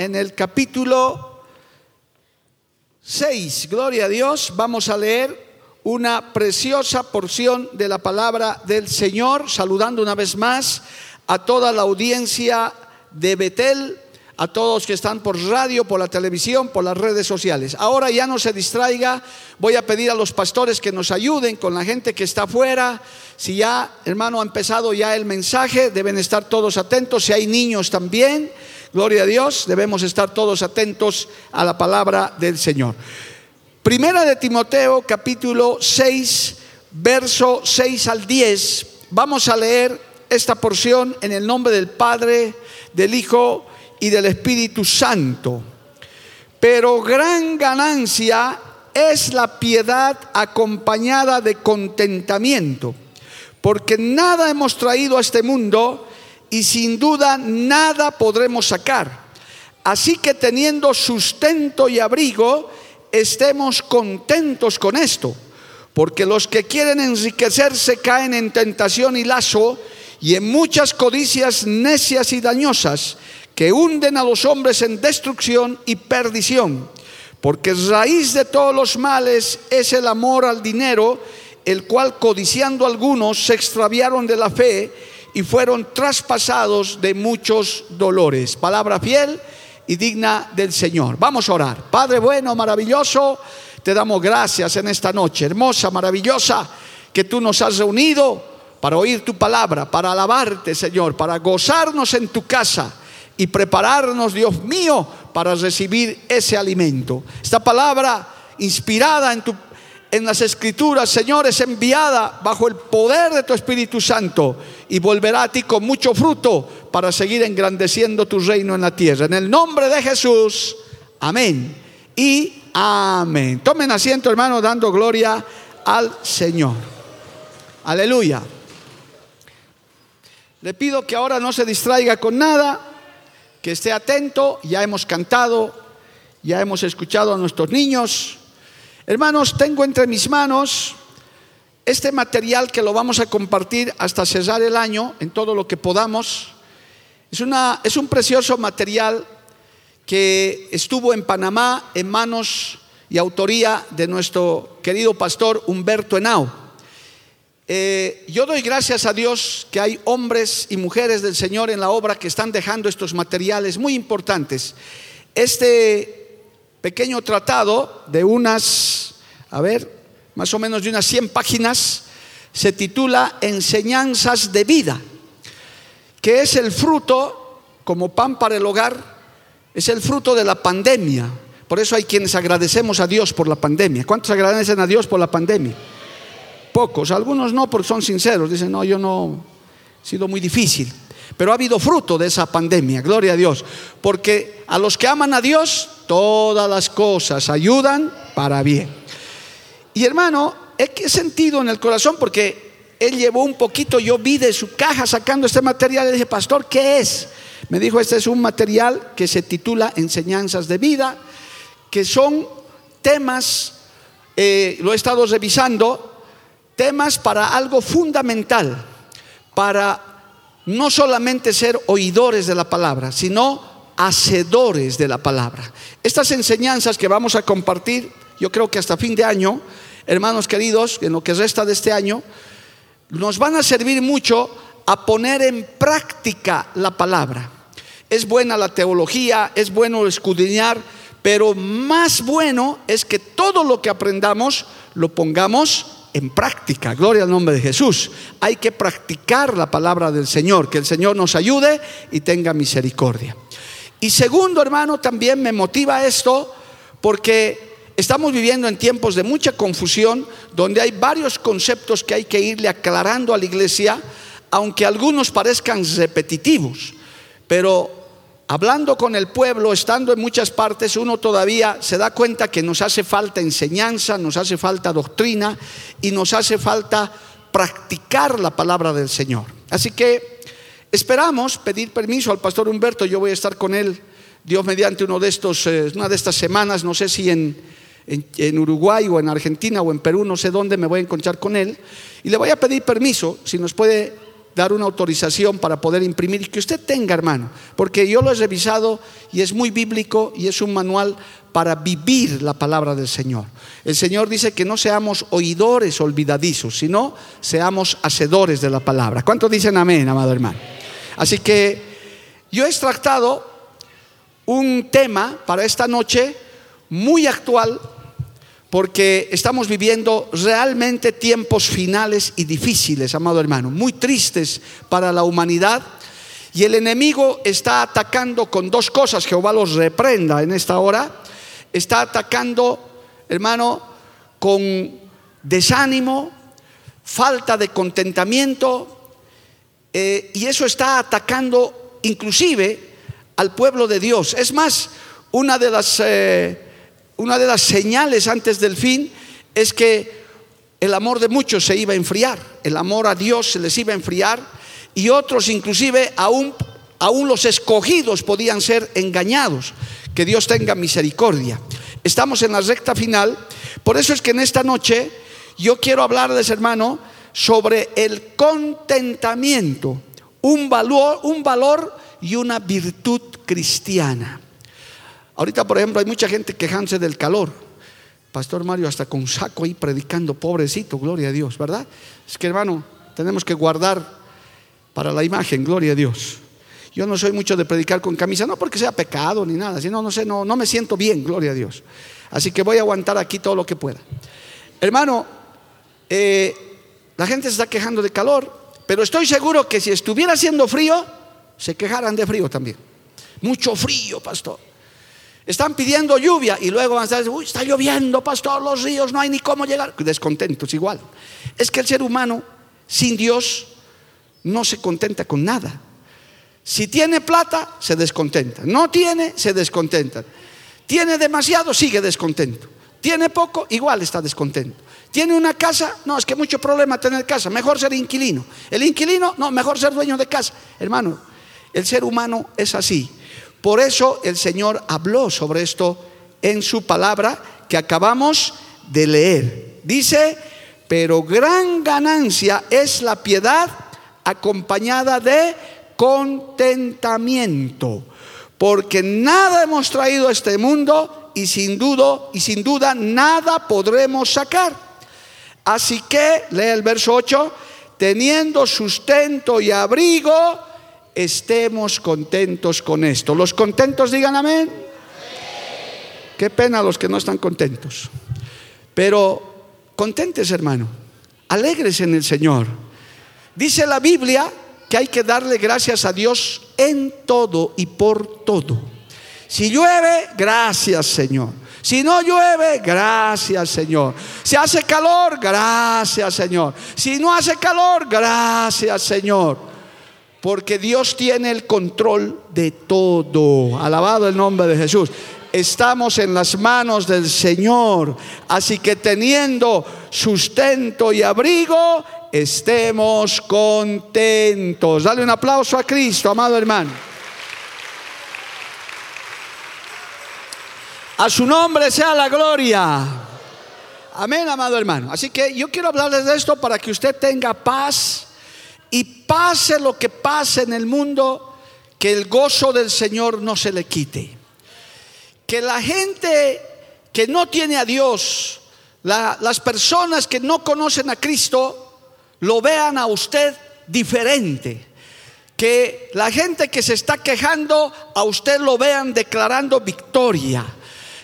En el capítulo 6, gloria a Dios, vamos a leer una preciosa porción de la palabra del Señor, saludando una vez más a toda la audiencia de Betel, a todos que están por radio, por la televisión, por las redes sociales. Ahora ya no se distraiga, voy a pedir a los pastores que nos ayuden con la gente que está afuera. Si ya, hermano, ha empezado ya el mensaje, deben estar todos atentos. Si hay niños también, gloria a Dios, debemos estar todos atentos a la palabra del Señor. Primera de Timoteo, capítulo 6, verso 6 al 10. Vamos a leer esta porción en el nombre del Padre, del Hijo y del Espíritu Santo. Pero gran ganancia es la piedad acompañada de contentamiento, porque nada hemos traído a este mundo y sin duda nada podremos sacar. Así que teniendo sustento y abrigo, estemos contentos con esto, porque los que quieren enriquecerse caen en tentación y lazo y en muchas codicias necias y dañosas que hunden a los hombres en destrucción y perdición, porque raíz de todos los males es el amor al dinero, el cual codiciando algunos se extraviaron de la fe y fueron traspasados de muchos dolores. Palabra fiel y digna del Señor. Vamos a orar. Padre bueno, maravilloso, te damos gracias en esta noche, hermosa, maravillosa, que tú nos has reunido para oír tu palabra, para alabarte, Señor, para gozarnos en tu casa y prepararnos, Dios mío, para recibir ese alimento. Esta palabra inspirada en tu en las escrituras, Señor, es enviada bajo el poder de tu Espíritu Santo y volverá a ti con mucho fruto para seguir engrandeciendo tu reino en la tierra. En el nombre de Jesús, amén y amén. Tomen asiento, hermano, dando gloria al Señor. Aleluya. Le pido que ahora no se distraiga con nada, que esté atento. Ya hemos cantado, ya hemos escuchado a nuestros niños. Hermanos, tengo entre mis manos este material que lo vamos a compartir hasta cerrar el año en todo lo que podamos. Es, una, es un precioso material que estuvo en Panamá en manos y autoría de nuestro querido pastor Humberto Henao. Eh, yo doy gracias a Dios que hay hombres y mujeres del Señor en la obra que están dejando estos materiales muy importantes. Este pequeño tratado de unas, a ver, más o menos de unas 100 páginas, se titula Enseñanzas de vida, que es el fruto, como pan para el hogar, es el fruto de la pandemia. Por eso hay quienes agradecemos a Dios por la pandemia. ¿Cuántos agradecen a Dios por la pandemia? Pocos, algunos no, porque son sinceros, dicen, no, yo no, ha sido muy difícil. Pero ha habido fruto de esa pandemia, gloria a Dios. Porque a los que aman a Dios, todas las cosas ayudan para bien. Y hermano, he sentido en el corazón porque él llevó un poquito, yo vi de su caja sacando este material y dije, pastor, ¿qué es? Me dijo, este es un material que se titula Enseñanzas de Vida, que son temas, eh, lo he estado revisando, temas para algo fundamental, para no solamente ser oidores de la palabra, sino hacedores de la palabra. Estas enseñanzas que vamos a compartir, yo creo que hasta fin de año, hermanos queridos, en lo que resta de este año, nos van a servir mucho a poner en práctica la palabra. Es buena la teología, es bueno escudriñar, pero más bueno es que todo lo que aprendamos lo pongamos en práctica. Gloria al nombre de Jesús. Hay que practicar la palabra del Señor, que el Señor nos ayude y tenga misericordia. Y segundo, hermano, también me motiva esto porque Estamos viviendo en tiempos de mucha confusión, donde hay varios conceptos que hay que irle aclarando a la iglesia, aunque algunos parezcan repetitivos. Pero hablando con el pueblo, estando en muchas partes, uno todavía se da cuenta que nos hace falta enseñanza, nos hace falta doctrina y nos hace falta practicar la palabra del Señor. Así que esperamos pedir permiso al pastor Humberto, yo voy a estar con él, Dios mediante uno de estos, eh, una de estas semanas, no sé si en, en, Uruguay o en Argentina o en Perú, no sé dónde me voy a encontrar con él, y le voy a pedir permiso, si nos puede dar una autorización para poder imprimir que usted tenga, hermano, porque yo lo he revisado y es muy bíblico y es un manual para vivir la palabra del Señor. El Señor dice que no seamos oidores olvidadizos, sino seamos hacedores de la palabra. ¿Cuántos dicen amén, amado hermano? Así que yo he extractado un tema para esta noche muy actual porque estamos viviendo realmente tiempos finales y difíciles, amado hermano, muy tristes para la humanidad. Y el enemigo está atacando con dos cosas, Jehová los reprenda en esta hora. Está atacando, hermano, con desánimo, falta de contentamiento, eh, y eso está atacando inclusive al pueblo de Dios. Es más, una de las... Eh, una de las señales antes del fin es que el amor de muchos se iba a enfriar, el amor a Dios se les iba a enfriar y otros inclusive aún, aún los escogidos podían ser engañados. Que Dios tenga misericordia. Estamos en la recta final, por eso es que en esta noche yo quiero hablarles, hermano, sobre el contentamiento, un valor, un valor y una virtud cristiana. Ahorita, por ejemplo, hay mucha gente quejándose del calor. Pastor Mario hasta con saco ahí predicando, pobrecito, gloria a Dios, ¿verdad? Es que hermano, tenemos que guardar para la imagen, gloria a Dios. Yo no soy mucho de predicar con camisa, no porque sea pecado ni nada, sino no sé, no, me siento bien, gloria a Dios. Así que voy a aguantar aquí todo lo que pueda. Hermano, eh, la gente se está quejando de calor, pero estoy seguro que si estuviera haciendo frío, se quejaran de frío también. Mucho frío, pastor. Están pidiendo lluvia y luego van a estar, uy, está lloviendo, pastor, los ríos, no hay ni cómo llegar. Descontentos igual. Es que el ser humano sin Dios no se contenta con nada. Si tiene plata, se descontenta. No tiene, se descontenta. Tiene demasiado, sigue descontento. Tiene poco, igual está descontento. Tiene una casa, no, es que mucho problema tener casa, mejor ser inquilino. El inquilino, no, mejor ser dueño de casa. Hermano, el ser humano es así. Por eso el Señor habló sobre esto en su palabra que acabamos de leer. Dice, pero gran ganancia es la piedad acompañada de contentamiento, porque nada hemos traído a este mundo y sin duda y sin duda nada podremos sacar. Así que lee el verso 8, teniendo sustento y abrigo, estemos contentos con esto. Los contentos digan amén. Qué pena los que no están contentos. Pero contentes, hermano. Alegres en el Señor. Dice la Biblia que hay que darle gracias a Dios en todo y por todo. Si llueve, gracias Señor. Si no llueve, gracias Señor. Si hace calor, gracias Señor. Si no hace calor, gracias Señor porque Dios tiene el control de todo. Alabado el nombre de Jesús. Estamos en las manos del Señor. Así que teniendo sustento y abrigo, estemos contentos. Dale un aplauso a Cristo, amado hermano. A su nombre sea la gloria. Amén, amado hermano. Así que yo quiero hablarles de esto para que usted tenga paz y pase lo que pase en el mundo, que el gozo del Señor no se le quite. Que la gente que no tiene a Dios, las personas que no conocen a Cristo, lo vean a usted diferente. Que la gente que se está quejando, a usted lo vean declarando victoria.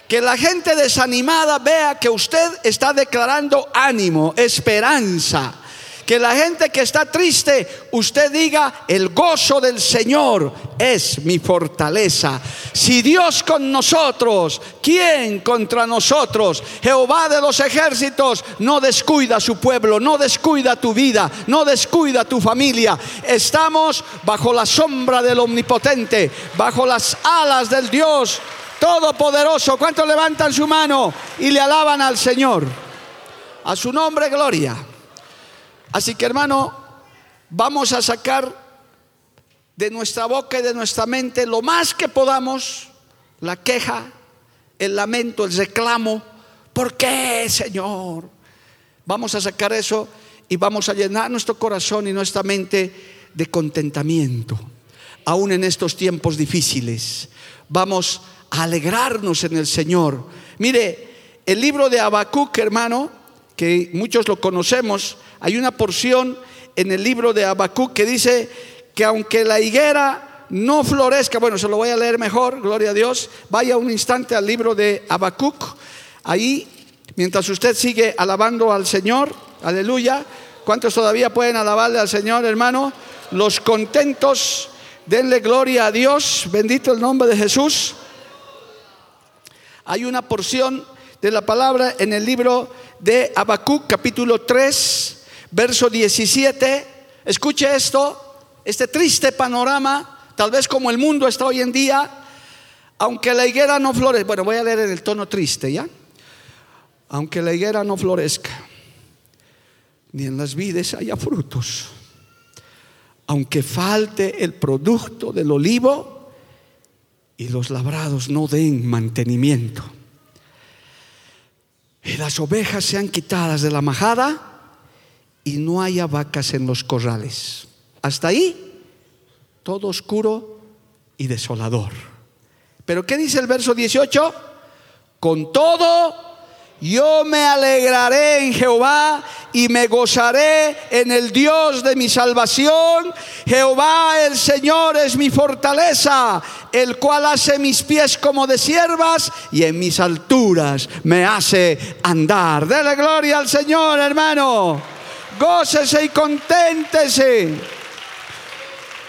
Que la gente desanimada vea que usted está declarando ánimo, esperanza Que la gente que está triste, usted diga, el gozo del Señor es mi fortaleza. Si Dios con nosotros, ¿quién contra nosotros? Jehová de los ejércitos no descuida su pueblo, no descuida tu vida, no descuida tu familia. Estamos bajo la sombra del omnipotente, bajo las alas del Dios Todopoderoso. ¿Cuántos levantan su mano y le alaban al Señor? A su nombre, gloria. Así que hermano, vamos a sacar de nuestra boca y de nuestra mente lo más que podamos la queja, el lamento, el reclamo. ¿Por qué, Señor? Vamos a sacar eso y vamos a llenar nuestro corazón y nuestra mente de contentamiento, aún en estos tiempos difíciles. Vamos a alegrarnos en el Señor. Mire, el libro de Habacuc, hermano, que muchos lo conocemos, hay una porción en el libro de Habacuc que dice que aunque la higuera no florezca, bueno, se lo voy a leer mejor, gloria a Dios, vaya un instante al libro de Habacuc, ahí, mientras usted sigue alabando al Señor, aleluya, ¿cuántos todavía pueden alabarle al Señor, hermano? Los contentos, denle gloria a Dios, bendito el nombre de Jesús. Hay una porción de la palabra en el libro de Habacuc, capítulo 3, verso 17. Escuche esto, este triste panorama, tal vez como el mundo está hoy en día, aunque la higuera no florezca. Bueno, voy a leer en el tono triste, ¿ya? Aunque la higuera no florezca, ni en las vides haya frutos, aunque falte el producto del olivo, y los labrados no den mantenimiento. Y las ovejas sean quitadas de la majada y no haya vacas en los corrales. Hasta ahí, todo oscuro y desolador. Pero ¿qué dice el verso 18? Con todo yo me alegraré en Jehová y me gozaré en el Dios de mi salvación. Jehová el Señor es mi fortaleza, el cual hace mis pies como de siervas y en mis alturas me hace andar. Dele gloria al Señor, hermano. Gócese y conténtese.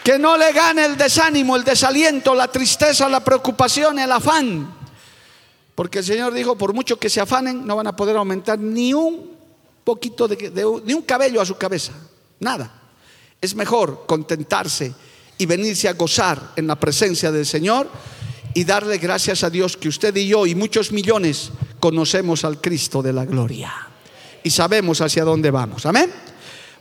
Que no le gane el desánimo, el desaliento, la tristeza, la preocupación, el afán porque el Señor dijo, por mucho que se afanen, no van a poder aumentar ni un poquito, de, ni un cabello a su cabeza. Nada. Es mejor contentarse y venirse a gozar en la presencia del Señor y darle gracias a Dios que usted y yo y muchos millones conocemos al Cristo de la gloria y sabemos hacia dónde vamos. Amén.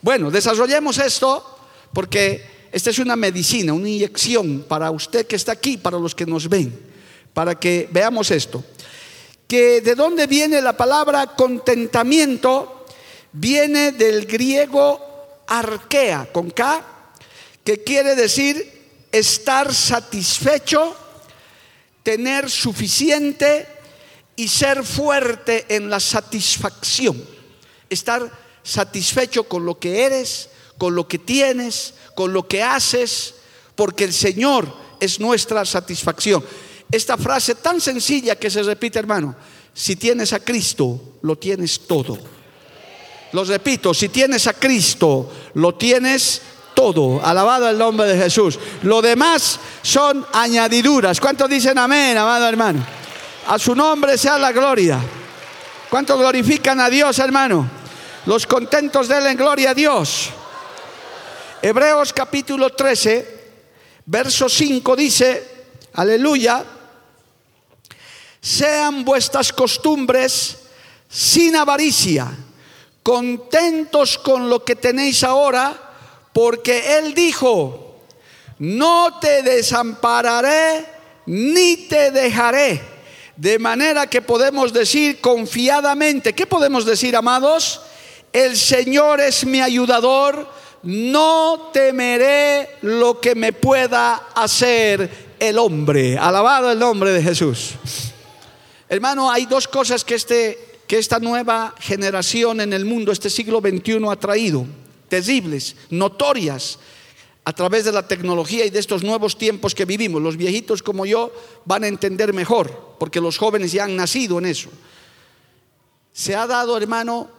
Bueno, desarrollemos esto porque esta es una medicina, una inyección para usted que está aquí, para los que nos ven, para que veamos esto que de dónde viene la palabra contentamiento, viene del griego arquea, con K, que quiere decir estar satisfecho, tener suficiente y ser fuerte en la satisfacción. Estar satisfecho con lo que eres, con lo que tienes, con lo que haces, porque el Señor es nuestra satisfacción esta frase tan sencilla que se repite, hermano. Si tienes a Cristo, lo tienes todo. Lo repito, si tienes a Cristo, lo tienes todo. Alabado el nombre de Jesús. Lo demás son añadiduras. ¿Cuántos dicen amén, amado hermano? A su nombre sea la gloria. ¿Cuántos glorifican a Dios, hermano? Los contentos en gloria a Dios. Hebreos capítulo 13, verso 5 dice, aleluya, sean vuestras costumbres sin avaricia, contentos con lo que tenéis ahora, porque Él dijo, no te desampararé ni te dejaré. De manera que podemos decir confiadamente, ¿qué podemos decir, amados? El Señor es mi ayudador, no temeré lo que me pueda hacer el hombre. Alabado el nombre de Jesús. Hermano, hay dos cosas que, este, que esta nueva generación en el mundo, este siglo XXI ha traído, terribles, notorias, a través de la tecnología y de estos nuevos tiempos que vivimos. Los viejitos como yo van a entender mejor, porque los jóvenes ya han nacido en eso. Se ha dado, hermano,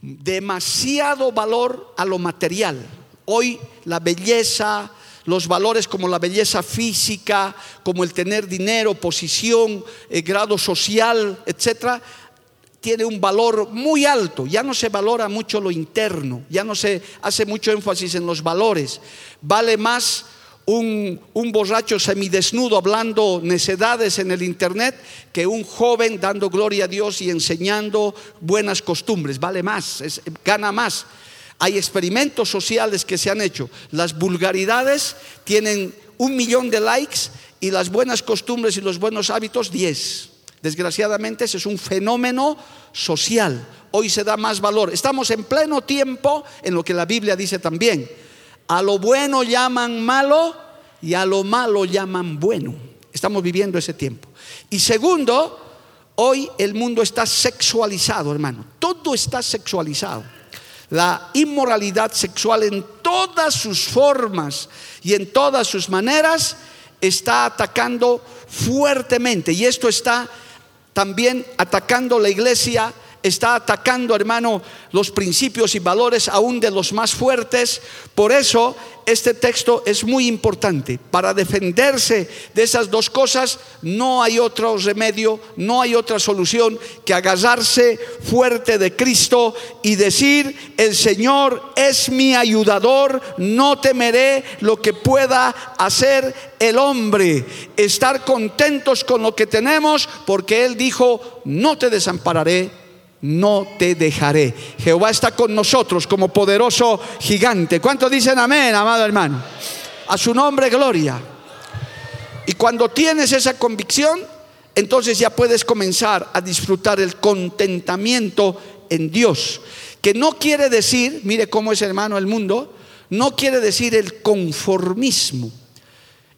demasiado valor a lo material. Hoy la belleza, los valores como la belleza física, como el tener dinero, posición, eh, grado social, etcétera, tiene un valor muy alto. Ya no se valora mucho lo interno, ya no se hace mucho énfasis en los valores. Vale más un, un, borracho semidesnudo hablando necedades en el internet que un joven dando gloria a Dios y enseñando buenas costumbres. Vale más, gana más. Hay experimentos sociales que se han hecho. Las vulgaridades tienen un millón de likes y las buenas costumbres y los buenos hábitos diez. Desgraciadamente ese es un fenómeno social. Hoy se da más valor. Estamos en pleno tiempo en lo que la Biblia dice también. A lo bueno llaman malo y a lo malo llaman bueno. Estamos viviendo ese tiempo. Y segundo, hoy el mundo está sexualizado, hermano. Todo está sexualizado. La inmoralidad sexual en todas sus formas y en todas sus maneras está atacando fuertemente. Y esto está también atacando la iglesia, está atacando, hermano, los principios y valores aún de los más fuertes. Por eso este texto es muy importante. Para defenderse de esas dos cosas no hay otro remedio, no hay otra solución que agarrarse fuerte de Cristo y decir, el Señor es mi ayudador, no temeré lo que pueda hacer el hombre. Estar contentos con lo que tenemos porque Él dijo, no te desampararé no te dejaré. Jehová está con nosotros como poderoso gigante. ¿Cuántos dicen amén, amado hermano? A su nombre, gloria. Y cuando tienes esa convicción, entonces ya puedes comenzar a disfrutar el contentamiento en Dios. Que no quiere decir, mire cómo es hermano el mundo, no quiere decir el conformismo,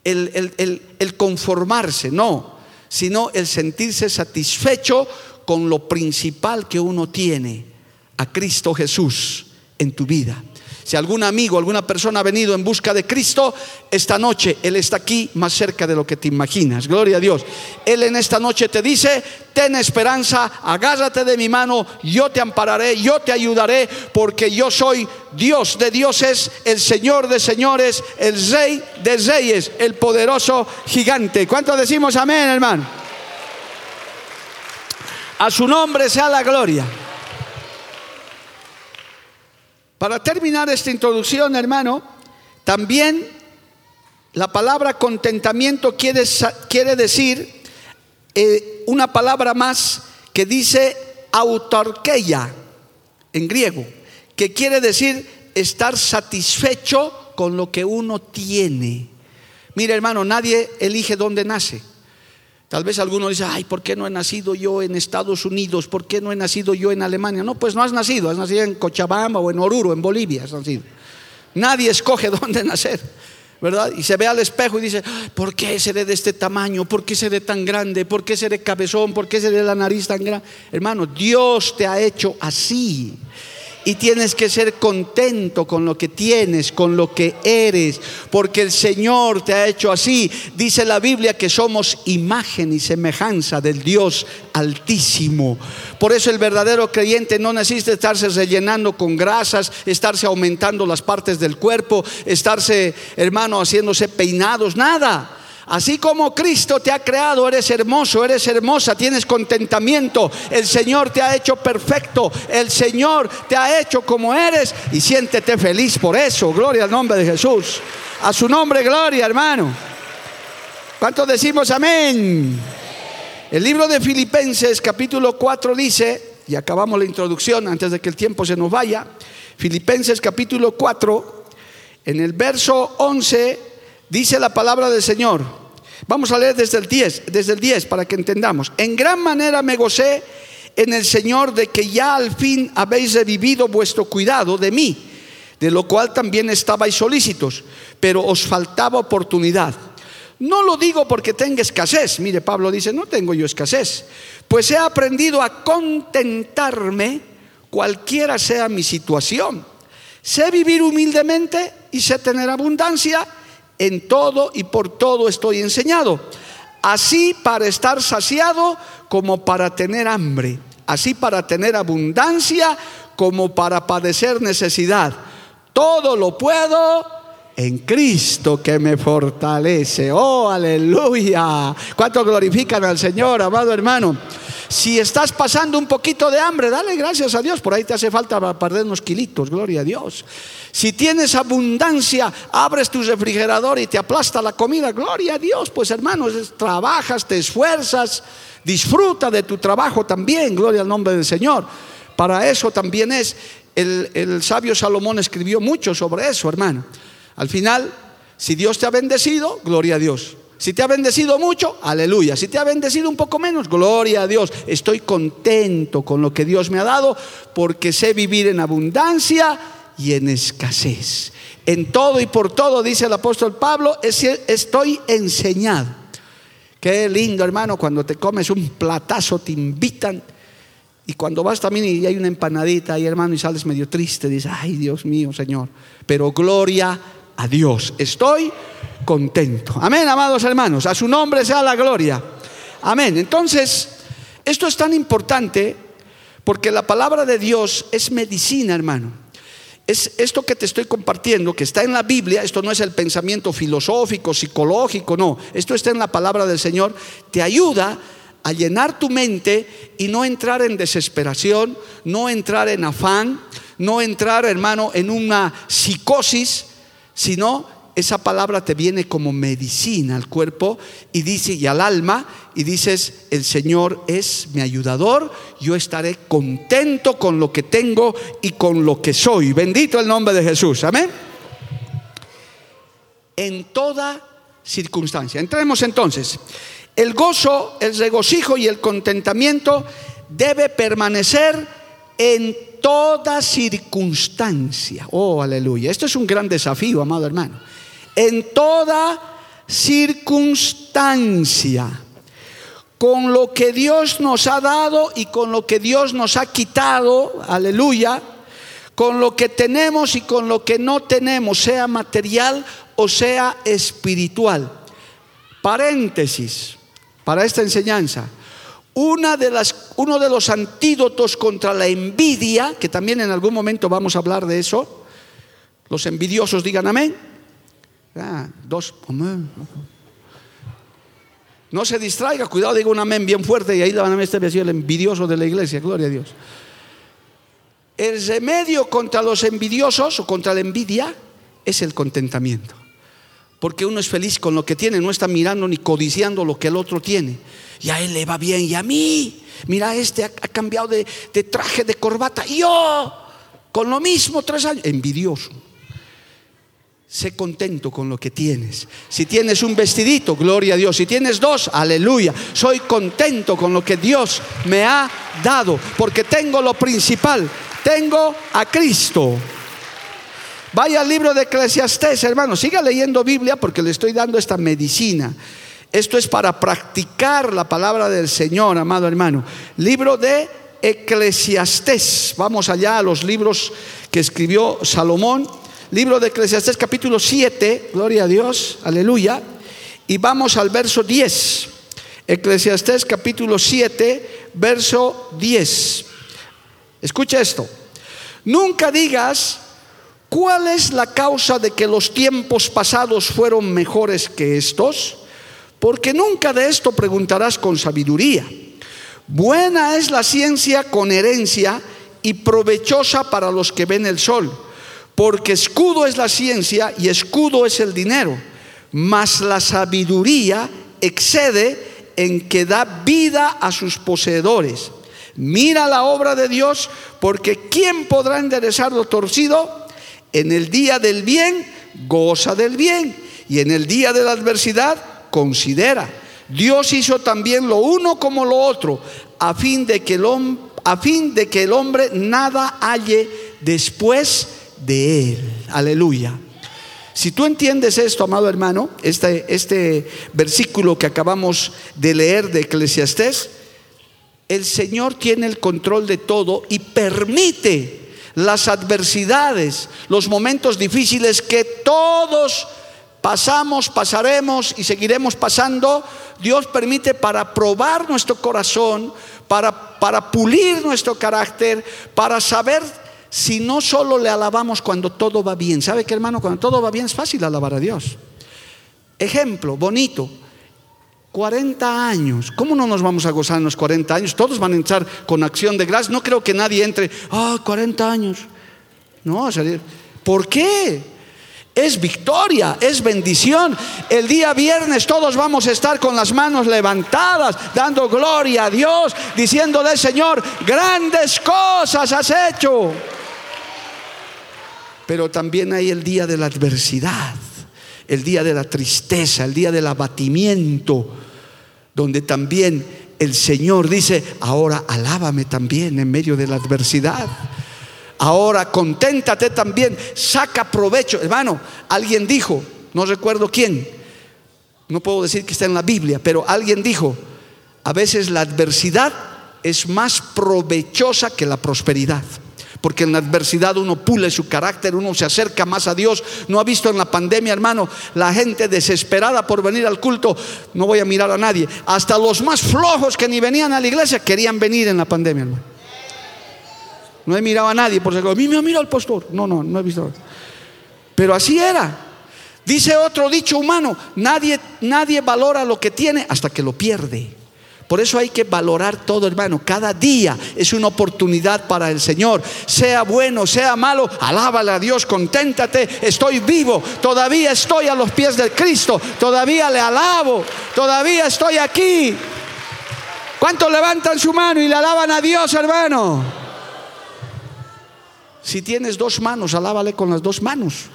el, el conformarse, no, sino el sentirse satisfecho con lo principal que uno tiene, a Cristo Jesús en tu vida. Si algún amigo, alguna persona ha venido en busca de Cristo, esta noche Él está aquí más cerca de lo que te imaginas. Gloria a Dios. Él en esta noche te dice, ten esperanza, agárrate de mi mano, yo te ampararé, yo te ayudaré, porque yo soy Dios de dioses, el Señor de señores, el Rey de reyes, el poderoso gigante. ¿Cuánto decimos amén, hermano? A su nombre sea la gloria. Para terminar esta introducción, hermano, también la palabra contentamiento quiere, quiere decir eh, una palabra más que dice autarqueia en griego, que quiere decir estar satisfecho con lo que uno tiene. Mira, hermano, nadie elige dónde nace. Tal vez alguno dice, ay, ¿por qué no he nacido yo en Estados Unidos? ¿Por qué no he nacido yo en Alemania? No, pues no has nacido, has nacido en Cochabamba o en Oruro, en Bolivia has nacido. Nadie escoge dónde nacer, ¿verdad? Y se ve al espejo y dice, ¿por qué seré de este tamaño? ¿Por qué seré tan grande? ¿Por qué seré cabezón? ¿Por qué seré la nariz tan grande? Hermano, Dios te ha hecho así y tienes que ser contento con lo que tienes, con lo que eres, porque el Señor te ha hecho así. Dice la Biblia que somos imagen y semejanza del Dios altísimo. Por eso el verdadero creyente no necesita estarse rellenando con grasas, estarse aumentando las partes del cuerpo, estarse, hermano, haciéndose peinados, nada. Así como Cristo te ha creado, eres hermoso, eres hermosa, tienes contentamiento. El Señor te ha hecho perfecto. El Señor te ha hecho como eres y siéntete feliz por eso. Gloria al nombre de Jesús. A su nombre, gloria, hermano. ¿Cuántos decimos amén? El libro de Filipenses capítulo 4 dice, y acabamos la introducción antes de que el tiempo se nos vaya, Filipenses capítulo 4, en el verso 11 Dice la palabra del Señor. Vamos a leer desde el 10, desde el 10 para que entendamos. En gran manera me gocé en el Señor de que ya al fin habéis revivido vuestro cuidado de mí, de lo cual también estabais solícitos, pero os faltaba oportunidad. No lo digo porque tenga escasez. Mire, Pablo dice, no tengo yo escasez, pues he aprendido a contentarme cualquiera sea mi situación. Sé vivir humildemente y sé tener abundancia en todo y por todo estoy enseñado. Así para estar saciado como para tener hambre. Así para tener abundancia como para padecer necesidad. Todo lo puedo en Cristo que me fortalece. Oh, aleluya. ¿Cuánto glorifican al Señor, amado hermano? Si estás pasando un poquito de hambre, dale gracias a Dios. Por ahí te hace falta perder unos kilitos, gloria a Dios. Si tienes abundancia, abres tu refrigerador y te aplasta la comida, gloria a Dios. Pues hermanos, trabajas, te esfuerzas, disfruta de tu trabajo también, gloria al nombre del Señor. Para eso también es, el, el sabio Salomón escribió mucho sobre eso, hermano. Al final, si Dios te ha bendecido, gloria a Dios. Si te ha bendecido mucho, aleluya. Si te ha bendecido un poco menos, gloria a Dios. Estoy contento con lo que Dios me ha dado porque sé vivir en abundancia y en escasez. En todo y por todo, dice el apóstol Pablo, estoy enseñado. Qué lindo, hermano, cuando te comes un platazo, te invitan. Y cuando vas también y hay una empanadita ahí, hermano, y sales medio triste, dices, ay, Dios mío, Señor. Pero gloria a Dios. Estoy contento. Amén, amados hermanos. A su nombre sea la gloria. Amén. Entonces, esto es tan importante porque la palabra de Dios es medicina, hermano. Es esto que te estoy compartiendo, que está en la Biblia, esto no es el pensamiento filosófico, psicológico, no, esto está en la palabra del Señor, te ayuda a llenar tu mente y no entrar en desesperación, no entrar en afán, no entrar, hermano, en una psicosis, sino esa palabra te viene como medicina al cuerpo y dice y al alma y dices, el Señor es mi ayudador, yo estaré contento con lo que tengo y con lo que soy. Bendito el nombre de Jesús. Amén. En toda circunstancia. Entremos entonces. El gozo, el regocijo y el contentamiento debe permanecer en toda circunstancia. Oh, aleluya. Esto es un gran desafío, amado hermano en toda circunstancia, con lo que Dios nos ha dado y con lo que Dios nos ha quitado, aleluya, con lo que tenemos y con lo que no tenemos, sea material o sea espiritual. Paréntesis para esta enseñanza. Una de las, uno de los antídotos contra la envidia, que también en algún momento vamos a hablar de eso, los envidiosos digan amén Ah, dos. No se distraiga, cuidado, diga un amén bien fuerte y ahí la van a este el envidioso de la iglesia, gloria a Dios. El remedio contra los envidiosos o contra la envidia es el contentamiento. Porque uno es feliz con lo que tiene, no está mirando ni codiciando lo que el otro tiene. Y a él le va bien, y a mí, mira, este ha, cambiado de, traje, de corbata, yo, con lo mismo tres años, envidioso. Sé contento con lo que tienes. Si tienes un vestidito, gloria a Dios. Si tienes dos, aleluya. Soy contento con lo que Dios me ha dado. Porque tengo lo principal. Tengo a Cristo. Vaya al libro de Eclesiastés, hermano. Siga leyendo Biblia porque le estoy dando esta medicina. Esto es para practicar la palabra del Señor, amado hermano. Libro de Eclesiastés. Vamos allá a los libros que escribió Salomón libro de Eclesiastés capítulo 7, gloria a Dios, aleluya, y vamos al verso 10. Eclesiastés capítulo 7, verso 10. Escucha esto. Nunca digas cuál es la causa de que los tiempos pasados fueron mejores que estos, porque nunca de esto preguntarás con sabiduría. Buena es la ciencia con herencia y provechosa para los que ven el sol porque escudo es la ciencia y escudo es el dinero, mas la sabiduría excede en que da vida a sus poseedores. Mira la obra de Dios, porque ¿quién podrá enderezar lo torcido? En el día del bien, goza del bien, y en el día de la adversidad, considera. Dios hizo también lo uno como lo otro, a fin de que el, a fin de que el hombre nada halle después de Él. Aleluya. Si tú entiendes esto, amado hermano, este, este versículo que acabamos de leer de Eclesiastés, el Señor tiene el control de todo y permite las adversidades, los momentos difíciles que todos pasamos, pasaremos y seguiremos pasando, Dios permite para probar nuestro corazón, para, para pulir nuestro carácter, para saber si no solo le alabamos cuando todo va bien? ¿Sabe qué hermano? Cuando todo va bien es fácil alabar a Dios. Ejemplo, bonito. 40 años. ¿Cómo no nos vamos a gozar en los 40 años? Todos van a entrar con acción de gracias. No creo que nadie entre, ah, 40 años. No, ¿por qué? Es victoria, es bendición. El día viernes todos vamos a estar con las manos levantadas, dando gloria a Dios, diciéndole, Señor, grandes cosas has hecho. Pero también hay el día de la adversidad, el día de la tristeza, el día del abatimiento, donde también el Señor dice, ahora alábame también en medio de la adversidad. Ahora conténtate también, saca provecho. Hermano, alguien dijo, no recuerdo quién, no puedo decir que está en la Biblia, pero alguien dijo, a veces la adversidad es más provechosa que la prosperidad. Porque en la adversidad uno pule su carácter, uno se acerca más a Dios. No ha visto en la pandemia, hermano, la gente desesperada por venir al culto. No voy a mirar a nadie. Hasta los más flojos que ni venían a la iglesia querían venir en la pandemia, hermano. No he mirado a nadie por si a mí me ha mirado el pastor. No, no, no he visto. Pero así era. Dice otro dicho humano, nadie, nadie valora lo que tiene hasta que lo pierde. Por eso hay que valorar todo, hermano. Cada día es una oportunidad para el Señor. Sea bueno, sea malo, alábale a Dios, conténtate. Estoy vivo, todavía estoy a los pies de Cristo, todavía le alabo, todavía estoy aquí. ¿Cuántos levantan su mano y le alaban a Dios, hermano? Si tienes dos manos, alábale con las dos manos.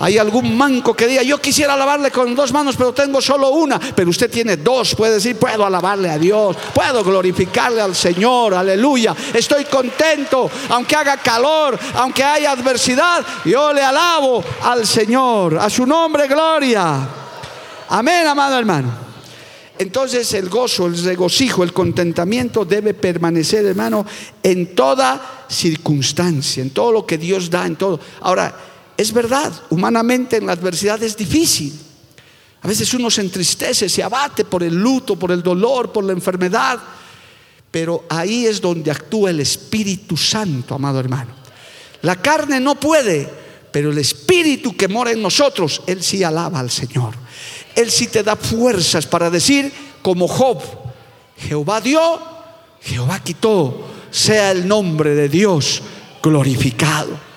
Hay algún manco que diga, yo quisiera alabarle con dos manos, pero tengo solo una. Pero usted tiene dos, puede decir, puedo alabarle a Dios, puedo glorificarle al Señor, aleluya. Estoy contento, aunque haga calor, aunque haya adversidad, yo le alabo al Señor, a su nombre, gloria. Amén, amado hermano. Entonces el gozo, el regocijo, el contentamiento debe permanecer, hermano, en toda circunstancia, en todo lo que Dios da, en todo. Ahora, es verdad, humanamente en la adversidad es difícil. A veces uno se entristece, se abate por el luto, por el dolor, por la enfermedad. Pero ahí es donde actúa el Espíritu Santo, amado hermano. La carne no puede, pero el Espíritu que mora en nosotros, Él sí alaba al Señor. Él sí te da fuerzas para decir, como Job, Jehová dio, Jehová quitó, sea el nombre de Dios glorificado.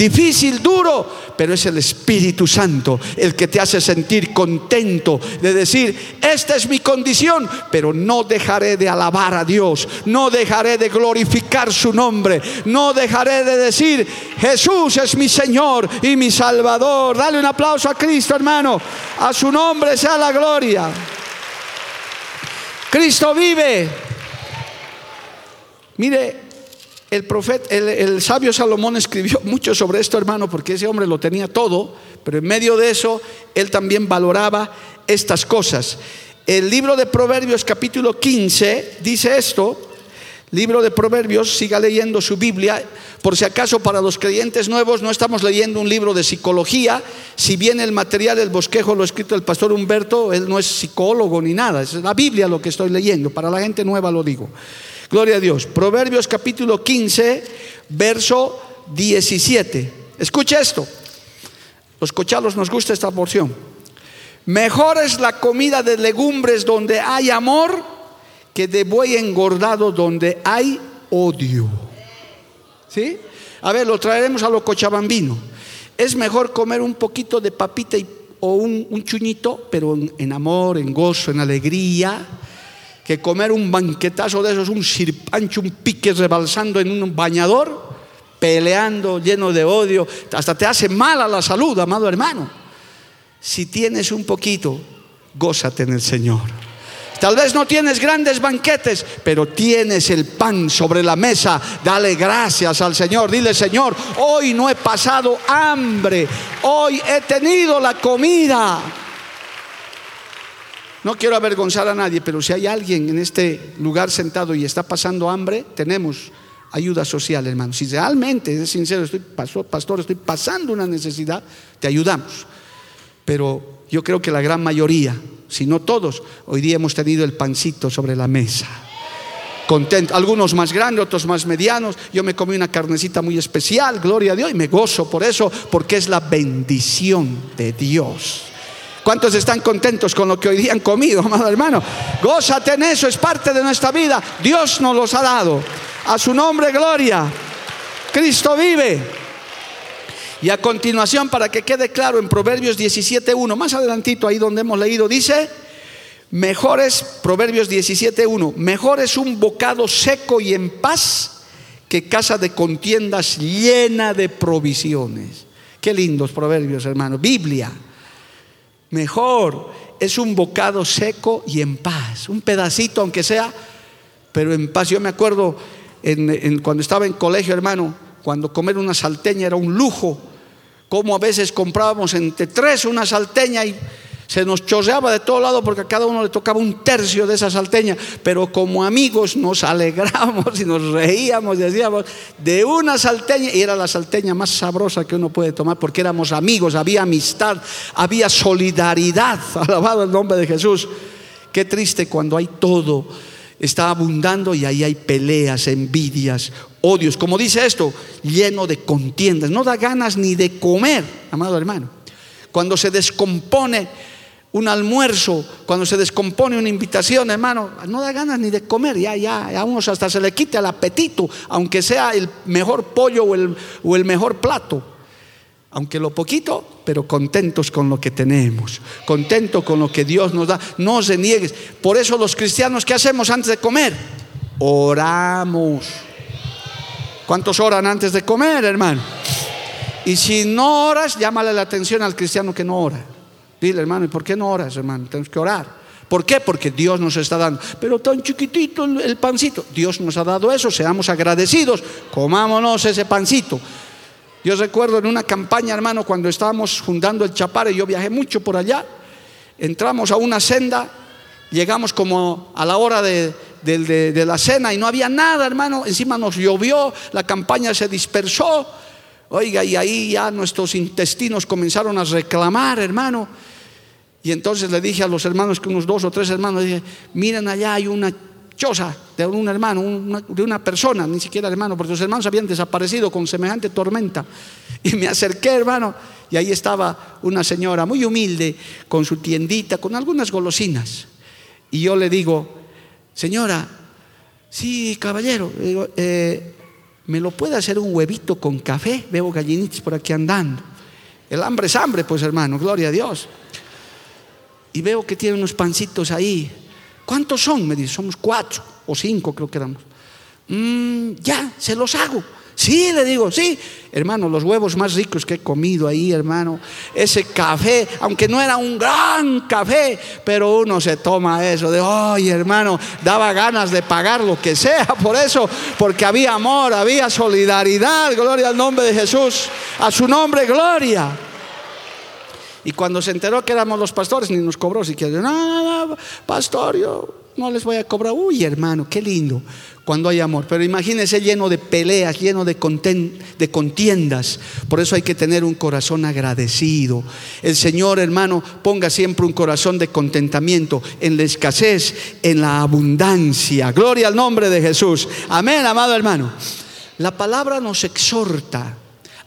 Difícil, duro, pero es el Espíritu Santo el que te hace sentir contento de decir, esta es mi condición, pero no dejaré de alabar a Dios, no dejaré de glorificar su nombre, no dejaré de decir, Jesús es mi Señor y mi Salvador. Dale un aplauso a Cristo, hermano. A su nombre sea la gloria. Cristo vive. Mire, el profeta, el, sabio Salomón escribió mucho sobre esto, hermano, porque ese hombre lo tenía todo, pero en medio de eso él también valoraba estas cosas. El libro de Proverbios capítulo 15 dice esto, libro de Proverbios, siga leyendo su Biblia, por si acaso para los creyentes nuevos no estamos leyendo un libro de psicología, si bien el material del bosquejo lo ha escrito el pastor Humberto, él no es psicólogo ni nada, es la Biblia lo que estoy leyendo, para la gente nueva lo digo. Gloria a Dios. Proverbios capítulo 15, verso 17. Escucha esto. Los cochalos nos gusta esta porción. Mejor es la comida de legumbres donde hay amor que de buey engordado donde hay odio. ¿Sí? A ver, lo traeremos a lo cochabambino. Es mejor comer un poquito de papita o un, chuñito, pero en amor, en gozo, en alegría que comer un banquetazo de esos, un sirpancho, un pique rebalsando en un bañador, peleando, lleno de odio, hasta te hace mal a la salud, amado hermano. Si tienes un poquito, gózate en el Señor. Tal vez no tienes grandes banquetes, pero tienes el pan sobre la mesa. Dale gracias al Señor. Dile, Señor, hoy no he pasado hambre. Hoy he tenido la comida. No quiero avergonzar a nadie, pero si hay alguien en este lugar sentado y está pasando hambre, tenemos ayuda social, hermano. Si realmente, es sincero, estoy, pastor, estoy pasando una necesidad, te ayudamos. Pero yo creo que la gran mayoría, si no todos, hoy día hemos tenido el pancito sobre la mesa. contento. Algunos más grandes, otros más medianos. Yo me comí una carnecita muy especial, gloria a Dios, y me gozo por eso, porque es la bendición de Dios. ¿Cuántos están contentos con lo que hoy día han comido, amado hermano? Gózate en eso, es parte de nuestra vida. Dios nos los ha dado. A su nombre, gloria. Cristo vive. Y a continuación, para que quede claro, en Proverbios 17.1, más adelantito ahí donde hemos leído, dice, mejor es, Proverbios 17.1, mejor es un bocado seco y en paz que casa de contiendas llena de provisiones. Qué lindos proverbios, hermano. Biblia. Mejor es un bocado seco y en paz, un pedacito aunque sea, pero en paz. Yo me acuerdo cuando estaba en colegio, hermano, cuando comer una salteña era un lujo, como a veces comprábamos entre tres una salteña y se nos chorreaba de todo lado porque a cada uno le tocaba un tercio de esa salteña, pero como amigos nos alegramos y nos reíamos y decíamos de una salteña, y era la salteña más sabrosa que uno puede tomar porque éramos amigos, había amistad, había solidaridad, alabado el nombre de Jesús. Qué triste cuando hay todo, está abundando y ahí hay peleas, envidias, odios, como dice esto, lleno de contiendas, no da ganas ni de comer, amado hermano. Cuando se descompone un almuerzo, cuando se descompone una invitación, hermano, no da ganas ni de comer, ya, ya, a unos hasta se le quita el apetito, aunque sea el mejor pollo o el, o el mejor plato. Aunque lo poquito, pero contentos con lo que tenemos, contentos con lo que Dios nos da. No se niegues. Por eso los cristianos, ¿qué hacemos antes de comer? Oramos. ¿Cuántos oran antes de comer, hermano? Y si no oras, llámale la atención al cristiano que no ora. Dile, hermano, ¿y por qué no oras, hermano? Tenemos que orar. ¿Por qué? Porque Dios nos está dando. Pero tan chiquitito el pancito. Dios nos ha dado eso, seamos agradecidos. Comámonos ese pancito. Yo recuerdo en una campaña, hermano, cuando estábamos fundando el Chapare, yo viajé mucho por allá. Entramos a una senda, llegamos como a la hora de, de la cena y no había nada, hermano. Encima nos llovió, la campaña se dispersó. Oiga, y ahí ya nuestros intestinos comenzaron a reclamar, hermano. Y entonces le dije a los hermanos, que unos dos o tres hermanos, dije, miren allá hay una choza de un hermano, de una persona, ni siquiera hermano, porque los hermanos habían desaparecido con semejante tormenta. Y me acerqué, hermano, y ahí estaba una señora muy humilde, con su tiendita, con algunas golosinas. Y yo le digo, señora, sí, caballero, eh, ¿me lo puede hacer un huevito con café? Veo gallinitas por aquí andando. El hambre es hambre, pues hermano, gloria a Dios y veo que tiene unos pancitos ahí. ¿Cuántos son? Me dice, somos cuatro o cinco creo que éramos. Mm, ya, se los hago. Sí, le digo, sí. Hermano, los huevos más ricos que he comido ahí, hermano. Ese café, aunque no era un gran café, pero uno se toma eso de, ay, hermano, daba ganas de pagar lo que sea por eso, porque había amor, había solidaridad. Gloria al nombre de Jesús. A su nombre, gloria. Y cuando se enteró que éramos los pastores, ni nos cobró siquiera. No, no, pastor, yo no les voy a cobrar. Uy, hermano, qué lindo cuando hay amor. Pero imagínense lleno de peleas, lleno de, de contiendas. Por eso hay que tener un corazón agradecido. El Señor, hermano, ponga siempre un corazón de contentamiento en la escasez, en la abundancia. Gloria al nombre de Jesús. Amén, amado hermano. La palabra nos exhorta.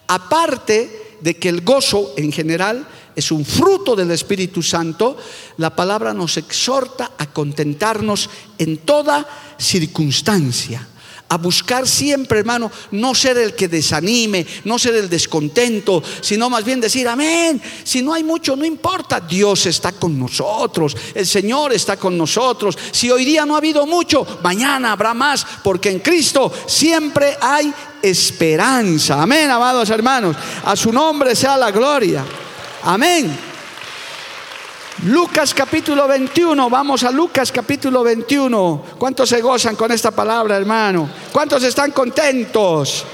Aparte de que el gozo en general es un fruto del Espíritu Santo, la palabra nos exhorta a contentarnos en toda circunstancia a buscar siempre, hermano, no ser el que desanime, no ser el descontento, sino más bien decir, amén, si no hay mucho, no importa, Dios está con nosotros, el Señor está con nosotros, si hoy día no ha habido mucho, mañana habrá más, porque en Cristo siempre hay esperanza, amén, amados hermanos, a su nombre sea la gloria. Amén. Lucas capítulo 21, vamos a Lucas capítulo 21. ¿Cuántos se gozan con esta palabra, hermano? ¿Cuántos están contentos?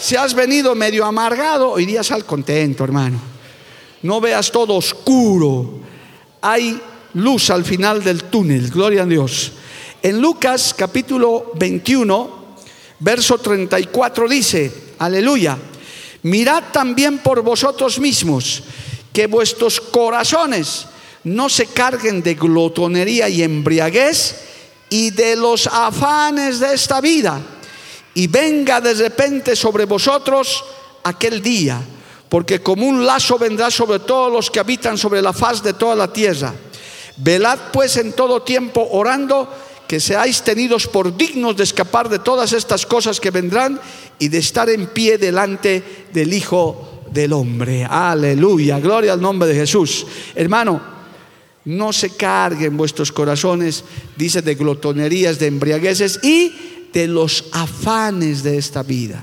Si has venido medio amargado, hoy día sal contento, hermano. No veas todo oscuro. Hay luz al final del túnel, gloria a Dios. En Lucas capítulo 21, verso 34 dice, aleluya. Mirad también por vosotros mismos que vuestros corazones no se carguen de glotonería y embriaguez y de los afanes de esta vida. Y venga de repente sobre vosotros aquel día, porque como un lazo vendrá sobre todos los que habitan sobre la faz de toda la tierra. Velad pues en todo tiempo orando que seáis tenidos por dignos de escapar de todas estas cosas que vendrán y de estar en pie delante del Hijo del Hombre. Aleluya, gloria al nombre de Jesús. Hermano, no se carguen vuestros corazones, dice, de glotonerías, de embriagueces y de los afanes de esta vida.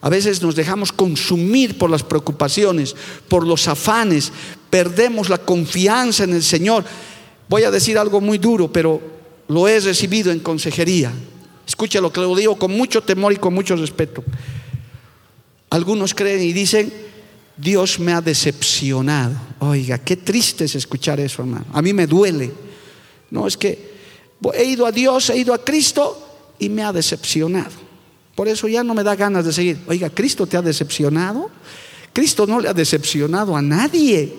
A veces nos dejamos consumir por las preocupaciones, por los afanes, perdemos la confianza en el Señor. Voy a decir algo muy duro, pero lo he recibido en consejería. Escucha lo que lo digo con mucho temor y con mucho respeto. Algunos creen y dicen, Dios me ha decepcionado. Oiga, qué triste es escuchar eso, hermano. A mí me duele. No es que he ido a Dios, he ido a Cristo y me ha decepcionado. Por eso ya no me da ganas de seguir. Oiga, ¿Cristo te ha decepcionado? Cristo no le ha decepcionado a nadie.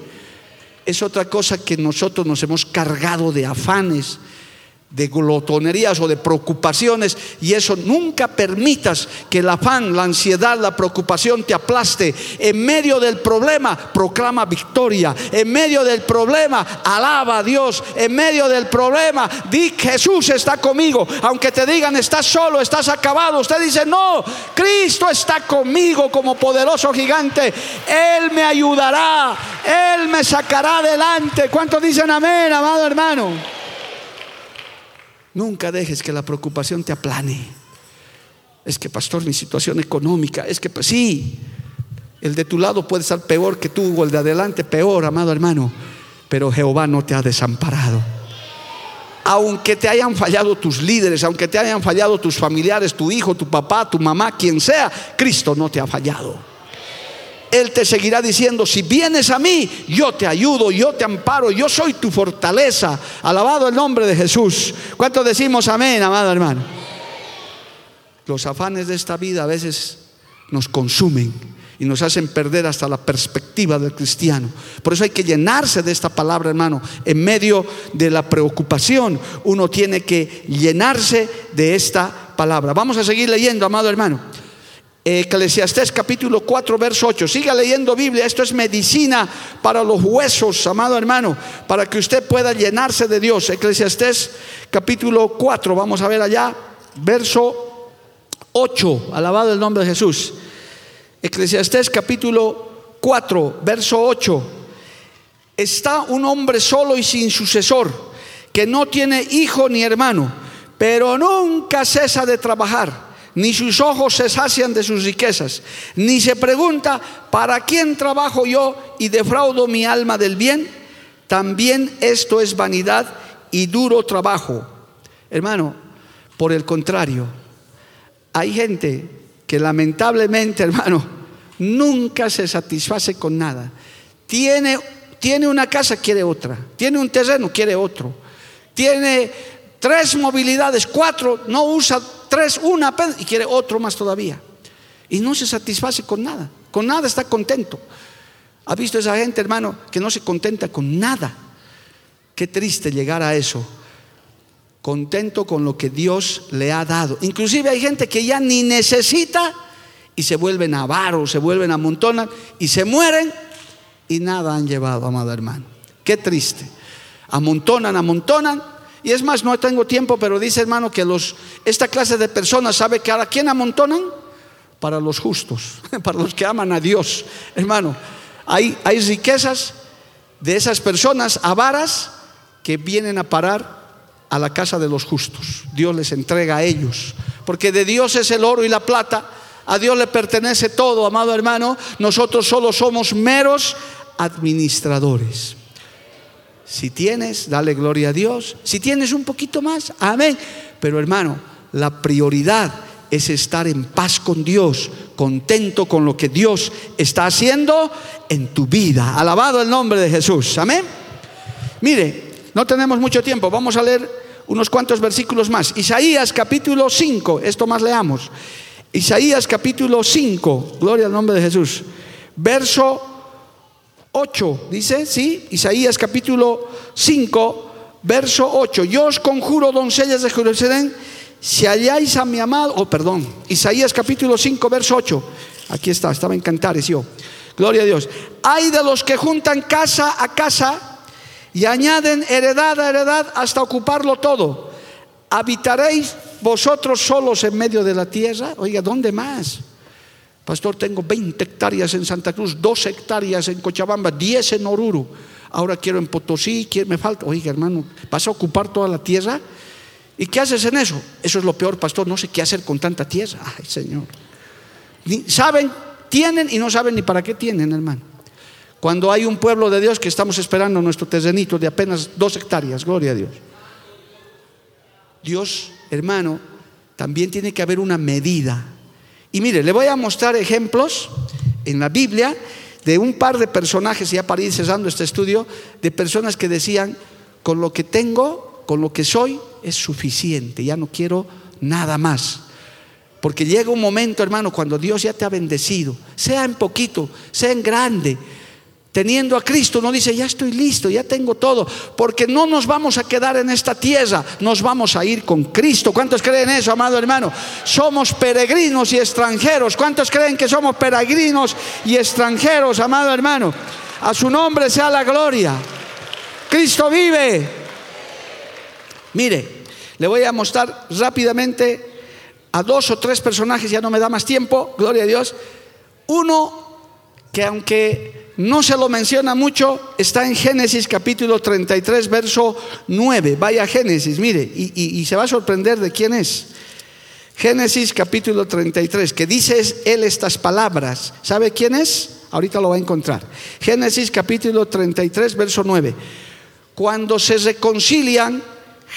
Es otra cosa que nosotros nos hemos cargado de afanes de glotonerías o de preocupaciones y eso nunca permitas que el afán, la ansiedad, la preocupación te aplaste. En medio del problema proclama victoria. En medio del problema alaba a Dios. En medio del problema di Jesús está conmigo. Aunque te digan estás solo, estás acabado. Usted dice no, Cristo está conmigo como poderoso gigante. Él me ayudará. Él me sacará adelante. ¿Cuántos dicen amén, amado hermano? Nunca dejes que la preocupación te aplane. Es que, pastor, mi situación económica, es que, sí, el de tu lado puede estar peor que tú o el de adelante peor, amado hermano, pero Jehová no te ha desamparado. Aunque te hayan fallado tus líderes, aunque te hayan fallado tus familiares, tu hijo, tu papá, tu mamá, quien sea, Cristo no te ha fallado. Él te seguirá diciendo, si vienes a mí, yo te ayudo, yo te amparo, yo soy tu fortaleza. Alabado el nombre de Jesús. ¿Cuántos decimos amén, amado hermano? Los afanes de esta vida a veces nos consumen y nos hacen perder hasta la perspectiva del cristiano. Por eso hay que llenarse de esta palabra, hermano. En medio de la preocupación, uno tiene que llenarse de esta palabra. Vamos a seguir leyendo, amado hermano. Eclesiastés capítulo 4, verso 8. Siga leyendo Biblia. Esto es medicina para los huesos, amado hermano, para que usted pueda llenarse de Dios. Eclesiastés capítulo 4, vamos a ver allá, verso 8. Alabado el nombre de Jesús. Eclesiastés capítulo 4, verso 8. Está un hombre solo y sin sucesor, que no tiene hijo ni hermano, pero nunca cesa de trabajar ni sus ojos se sacian de sus riquezas, ni se pregunta, ¿para quién trabajo yo y defraudo mi alma del bien? También esto es vanidad y duro trabajo. Hermano, por el contrario, hay gente que lamentablemente, hermano, nunca se satisface con nada. Tiene, tiene una casa, quiere otra. Tiene un terreno, quiere otro. Tiene tres movilidades, cuatro, no usa tres, una y quiere otro más todavía. Y no se satisface con nada, con nada está contento. ¿Ha visto esa gente, hermano, que no se contenta con nada? Qué triste llegar a eso. Contento con lo que Dios le ha dado. Inclusive hay gente que ya ni necesita y se vuelven avaros, se vuelven amontonan y se mueren y nada han llevado, amado hermano. Qué triste. Amontonan, amontonan y es más, no tengo tiempo, pero dice hermano que los, esta clase de personas sabe que a quién amontonan para los justos, para los que aman a Dios. Hermano, hay, hay riquezas de esas personas avaras que vienen a parar a la casa de los justos. Dios les entrega a ellos, porque de Dios es el oro y la plata. A Dios le pertenece todo, amado hermano. Nosotros solo somos meros administradores. Si tienes, dale gloria a Dios. Si tienes un poquito más, amén. Pero hermano, la prioridad es estar en paz con Dios, contento con lo que Dios está haciendo en tu vida. Alabado el nombre de Jesús. Amén. Mire, no tenemos mucho tiempo. Vamos a leer unos cuantos versículos más. Isaías capítulo 5, esto más leamos. Isaías capítulo 5, gloria al nombre de Jesús. Verso 8, dice, sí, Isaías capítulo 5, verso 8. Yo os conjuro, doncellas de Jerusalén, si halláis a mi amado, oh perdón, Isaías capítulo 5, verso 8. Aquí está, estaba en Cantares yo. Gloria a Dios. Hay de los que juntan casa a casa y añaden heredad a heredad hasta ocuparlo todo. ¿Habitaréis vosotros solos en medio de la tierra? Oiga, ¿dónde más? Pastor, tengo 20 hectáreas en Santa Cruz, 2 hectáreas en Cochabamba, 10 en Oruro. Ahora quiero en Potosí, me falta. Oiga, hermano, ¿vas a ocupar toda la tierra? ¿Y qué haces en eso? Eso es lo peor, pastor. No sé qué hacer con tanta tierra. Ay, Señor. Saben, tienen y no saben ni para qué tienen, hermano. Cuando hay un pueblo de Dios que estamos esperando nuestro terrenito de apenas dos hectáreas, gloria a Dios. Dios, hermano, también tiene que haber una medida. Y mire, le voy a mostrar ejemplos en la Biblia de un par de personajes, ya para ir cesando este estudio, de personas que decían, con lo que tengo, con lo que soy, es suficiente, ya no quiero nada más. Porque llega un momento, hermano, cuando Dios ya te ha bendecido, sea en poquito, sea en grande, teniendo a Cristo, no dice, ya estoy listo, ya tengo todo, porque no nos vamos a quedar en esta tierra, nos vamos a ir con Cristo. ¿Cuántos creen eso, amado hermano? Somos peregrinos y extranjeros. ¿Cuántos creen que somos peregrinos y extranjeros, amado hermano? A su nombre sea la gloria. Cristo vive. Mire, le voy a mostrar rápidamente a dos o tres personajes, ya no me da más tiempo, gloria a Dios. Uno que aunque no se lo menciona mucho, está en Génesis capítulo 33, verso 9. Vaya Génesis, mire, y, se va a sorprender de quién es. Génesis capítulo 33, que dice él estas palabras. ¿Sabe quién es? Ahorita lo va a encontrar. Génesis capítulo 33, verso 9. Cuando se reconcilian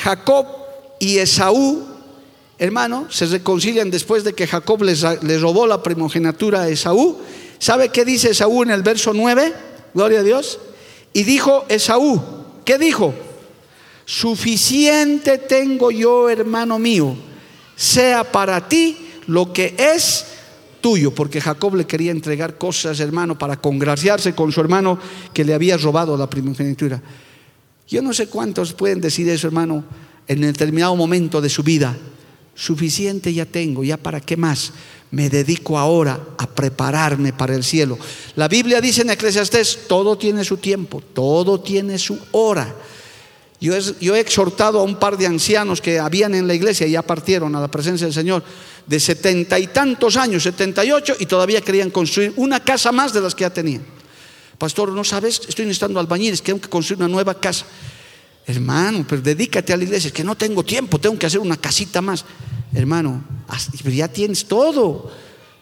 Jacob y Esaú, hermano, se reconcilian después de que Jacob les, robó la primogenitura a Esaú. ¿Sabe qué dice Esaú en el verso 9? Gloria a Dios. Y dijo Esaú, ¿qué dijo? Suficiente tengo yo, hermano mío, sea para ti lo que es tuyo, porque Jacob le quería entregar cosas, hermano, para congraciarse con su hermano que le había robado la primogenitura. Yo no sé cuántos pueden decir eso, hermano, en determinado momento de su vida suficiente ya tengo, ya para qué más. Me dedico ahora a prepararme para el cielo. La Biblia dice en Eclesiastés, todo tiene su tiempo, todo tiene su hora. Yo he, exhortado a un par de ancianos que habían en la iglesia y ya partieron a la presencia del Señor de setenta y tantos años, setenta y ocho, y todavía querían construir una casa más de las que ya tenían. Pastor, ¿no sabes? Estoy necesitando albañiles, tengo que construir una nueva casa. Hermano, pero dedícate a la iglesia, es que no tengo tiempo, tengo que hacer una casita más. Hermano, ya tienes todo.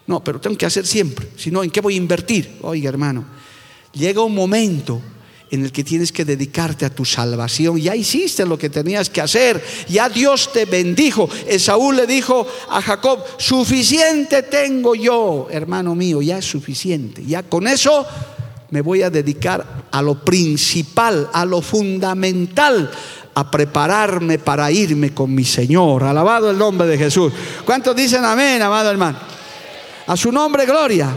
No, pero tengo que hacer siempre. Si no, ¿en qué voy a invertir? Oiga, hermano, llega un momento en el que tienes que dedicarte a tu salvación. Ya hiciste lo que tenías que hacer. Ya Dios te bendijo. Esaú le dijo a Jacob, suficiente tengo yo, hermano mío, ya es suficiente. Ya con eso me voy a dedicar a lo principal, a lo fundamental, a prepararme para irme con mi Señor. Alabado el nombre de Jesús. ¿Cuántos dicen amén, amado hermano? A su nombre, gloria.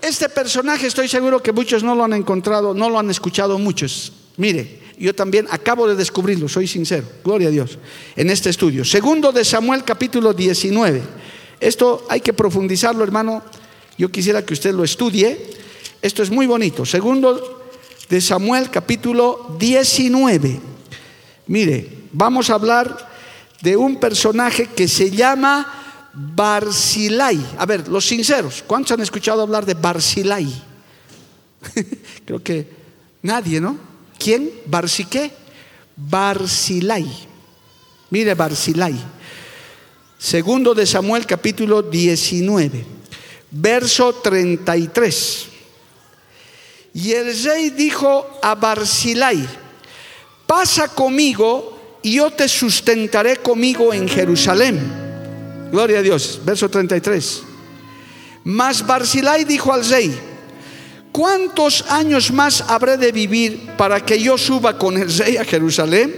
Este personaje estoy seguro que muchos no lo han encontrado, no lo han escuchado muchos. Mire, yo también acabo de descubrirlo, soy sincero, gloria a Dios, en este estudio. Segundo de Samuel capítulo 19. Esto hay que profundizarlo, hermano. Yo quisiera que usted lo estudie esto es muy bonito. Segundo de Samuel capítulo 19. Mire, vamos a hablar de un personaje que se llama Barzilai. A ver, los sinceros, ¿cuántos han escuchado hablar de Barzilai? Creo que nadie, ¿no? ¿Quién? ¿Barsiqué? Barzilai. Mire Barzilai. Segundo de Samuel capítulo 19, verso 33. Y el rey dijo a Barzilai, pasa conmigo y yo te sustentaré conmigo en Jerusalén. Gloria a Dios, verso 33. Mas Barzilai dijo al rey, ¿cuántos años más habré de vivir para que yo suba con el rey a Jerusalén?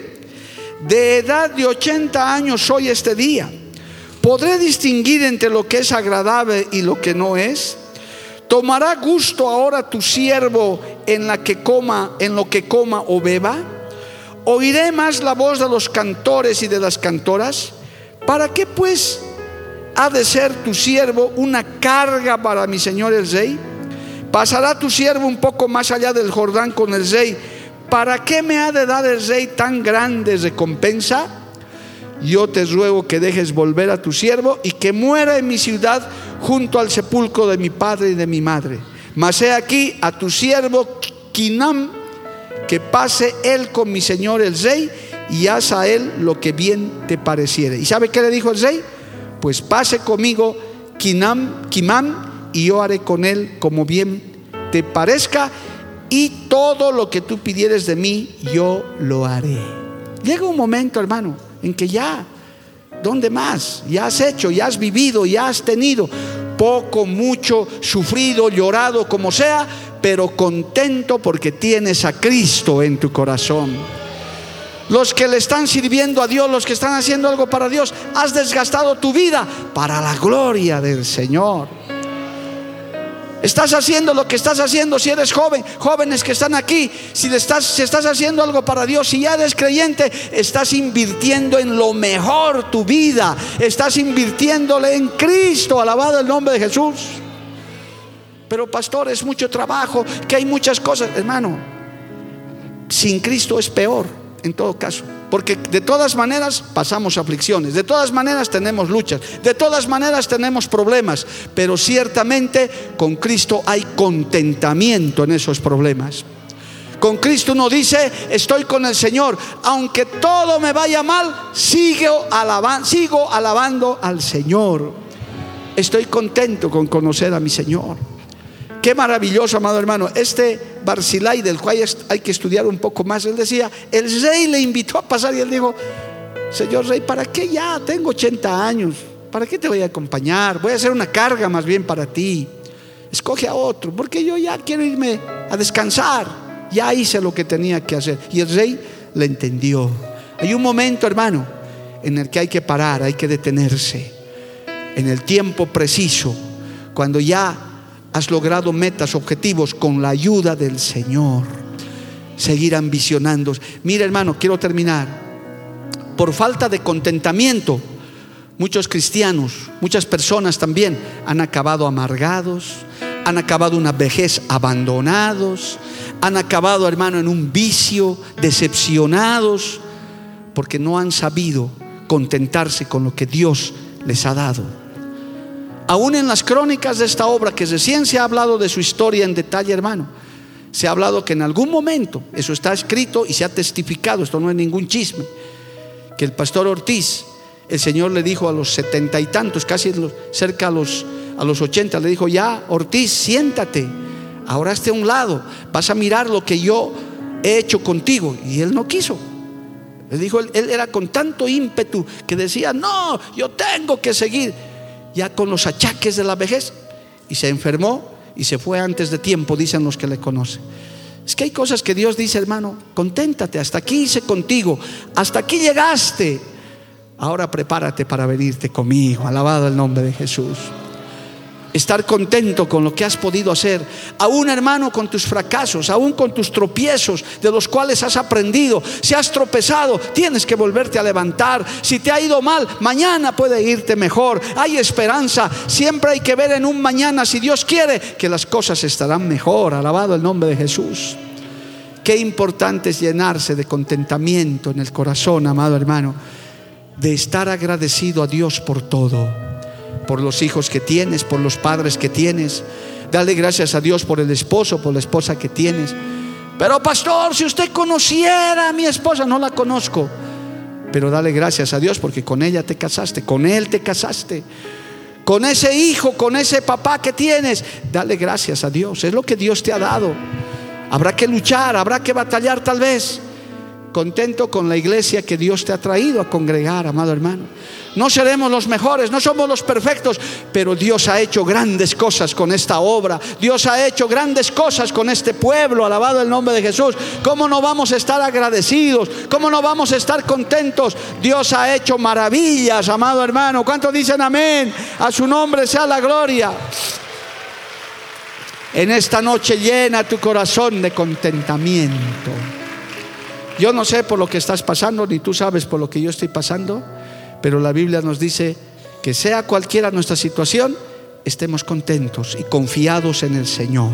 De edad de 80 años soy este día. ¿Podré distinguir entre lo que es agradable y lo que no es? ¿Tomará gusto ahora tu siervo en la que coma, en lo que coma o beba? ¿Oiré más la voz de los cantores y de las cantoras? ¿Para qué pues ha de ser tu siervo una carga para mi señor el rey? ¿Pasará tu siervo un poco más allá del Jordán con el rey? ¿Para qué me ha de dar el rey tan grande recompensa? Yo te ruego que dejes volver a tu siervo y que muera en mi ciudad junto al sepulcro de mi padre y de mi madre. Mas he aquí a tu siervo Kinam que pase él con mi señor el rey y haz a él lo que bien te pareciere. ¿Y sabe qué le dijo el rey? Pues pase conmigo Kimam y yo haré con él como bien te parezca y todo lo que tú pidieres de mí yo lo haré. Llega un momento, hermano, en que ya, ¿dónde más? Ya has hecho, ya has vivido, ya has tenido poco, mucho, sufrido, llorado, como sea, pero contento porque tienes a Cristo en tu corazón. Los que le están sirviendo a Dios, los que están haciendo algo para Dios, has desgastado tu vida para la gloria del Señor. Estás haciendo lo que estás haciendo si eres joven, jóvenes que están aquí, si, estás, si estás haciendo algo para Dios, si ya eres creyente, estás invirtiendo en lo mejor tu vida, estás invirtiéndole en Cristo, alabado el nombre de Jesús. Pero pastor, es mucho trabajo, que hay muchas cosas, hermano, sin Cristo es peor en todo caso. Porque de todas maneras pasamos aflicciones, de todas maneras tenemos luchas, de todas maneras tenemos problemas, pero ciertamente con Cristo hay contentamiento en esos problemas. Con Cristo uno dice, estoy con el Señor, aunque todo me vaya mal, sigo, sigo alabando al Señor. Estoy contento con conocer a mi Señor. Qué maravilloso, amado hermano. Este Barzilai, del cual hay que estudiar un poco más, él decía, el rey le invitó a pasar y él dijo, Señor rey, ¿para qué ya? Tengo 80 años. ¿Para qué te voy a acompañar? Voy a hacer una carga más bien para ti. Escoge a otro, porque yo ya quiero irme a descansar. Ya hice lo que tenía que hacer. Y el rey le entendió. Hay un momento, hermano, en el que hay que parar, hay que detenerse. En el tiempo preciso, cuando ya has logrado metas, objetivos con la ayuda del Señor. Seguir ambicionando. Mira hermano, quiero terminar. Por falta de contentamiento, muchos cristianos, muchas personas también han acabado amargados, han acabado una vejez abandonados, han acabado hermano en un vicio, decepcionados, porque no han sabido contentarse con lo que Dios les ha dado. Aún en las crónicas de esta obra, que recién se ha hablado de su historia en detalle, hermano, se ha hablado que en algún momento, eso está escrito y se ha testificado, esto no es ningún chisme, que el pastor Ortiz, el Señor le dijo a los setenta y tantos, casi cerca a los, a los ochenta, le dijo, ya, Ortiz, siéntate, ahora esté a un lado, vas a mirar lo que yo he hecho contigo. Y él no quiso. Él dijo, él era con tanto ímpetu que decía, no, yo tengo que seguir ya con los achaques de la vejez y se enfermó y se fue antes de tiempo, dicen los que le conocen. Es que hay cosas que Dios dice, hermano, conténtate, hasta aquí hice contigo, hasta aquí llegaste. Ahora prepárate para venirte conmigo. Alabado el nombre de Jesús estar contento con lo que has podido hacer, aún hermano con tus fracasos, aún con tus tropiezos de los cuales has aprendido. Si has tropezado, tienes que volverte a levantar. Si te ha ido mal, mañana puede irte mejor. Hay esperanza. Siempre hay que ver en un mañana, si Dios quiere, que las cosas estarán mejor. Alabado el nombre de Jesús. Qué importante es llenarse de contentamiento en el corazón, amado hermano, de estar agradecido a Dios por todo por los hijos que tienes, por los padres que tienes. Dale gracias a Dios por el esposo, por la esposa que tienes. Pero pastor, si usted conociera a mi esposa, no la conozco. Pero dale gracias a Dios porque con ella te casaste, con él te casaste. Con ese hijo, con ese papá que tienes, dale gracias a Dios. Es lo que Dios te ha dado. Habrá que luchar, habrá que batallar tal vez. Contento con la iglesia que Dios te ha traído a congregar, amado hermano. No seremos los mejores, no somos los perfectos, pero Dios ha hecho grandes cosas con esta obra. Dios ha hecho grandes cosas con este pueblo, alabado el nombre de Jesús. ¿Cómo no vamos a estar agradecidos? ¿Cómo no vamos a estar contentos? Dios ha hecho maravillas, amado hermano. ¿Cuántos dicen amén? A su nombre sea la gloria. En esta noche llena tu corazón de contentamiento. Yo no sé por lo que estás pasando, ni tú sabes por lo que yo estoy pasando, pero la Biblia nos dice que sea cualquiera nuestra situación, estemos contentos y confiados en el Señor.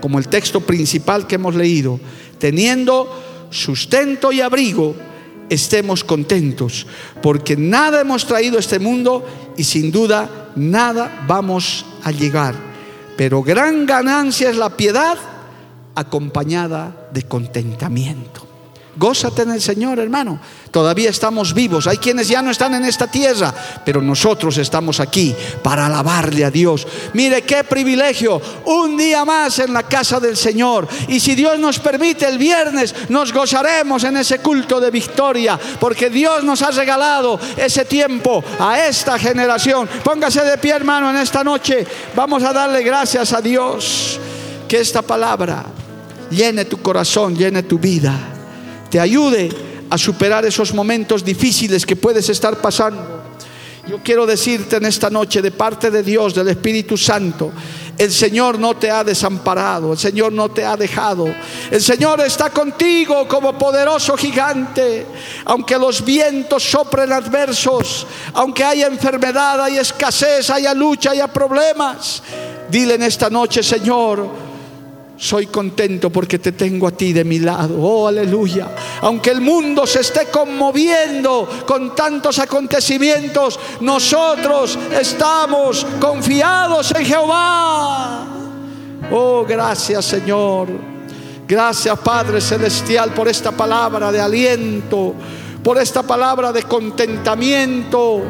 Como el texto principal que hemos leído, teniendo sustento y abrigo, estemos contentos, porque nada hemos traído a este mundo y sin duda nada vamos a llegar. Pero gran ganancia es la piedad acompañada de contentamiento. Gózate en el Señor, hermano. Todavía estamos vivos. Hay quienes ya no están en esta tierra, pero nosotros estamos aquí para alabarle a Dios. Mire qué privilegio. Un día más en la casa del Señor. Y si Dios nos permite, el viernes nos gozaremos en ese culto de victoria, porque Dios nos ha regalado ese tiempo a esta generación. Póngase de pie, hermano, en esta noche. Vamos a darle gracias a Dios. Que esta palabra llene tu corazón, llene tu vida te ayude a superar esos momentos difíciles que puedes estar pasando. Yo quiero decirte en esta noche de parte de Dios, del Espíritu Santo, el Señor no te ha desamparado, el Señor no te ha dejado. El Señor está contigo como poderoso gigante. Aunque los vientos sopren adversos, aunque haya enfermedad, haya escasez, haya lucha, haya problemas, dile en esta noche, Señor, soy contento porque te tengo a ti de mi lado. Oh, aleluya. Aunque el mundo se esté conmoviendo con tantos acontecimientos, nosotros estamos confiados en Jehová. Oh, gracias Señor. Gracias Padre Celestial por esta palabra de aliento, por esta palabra de contentamiento,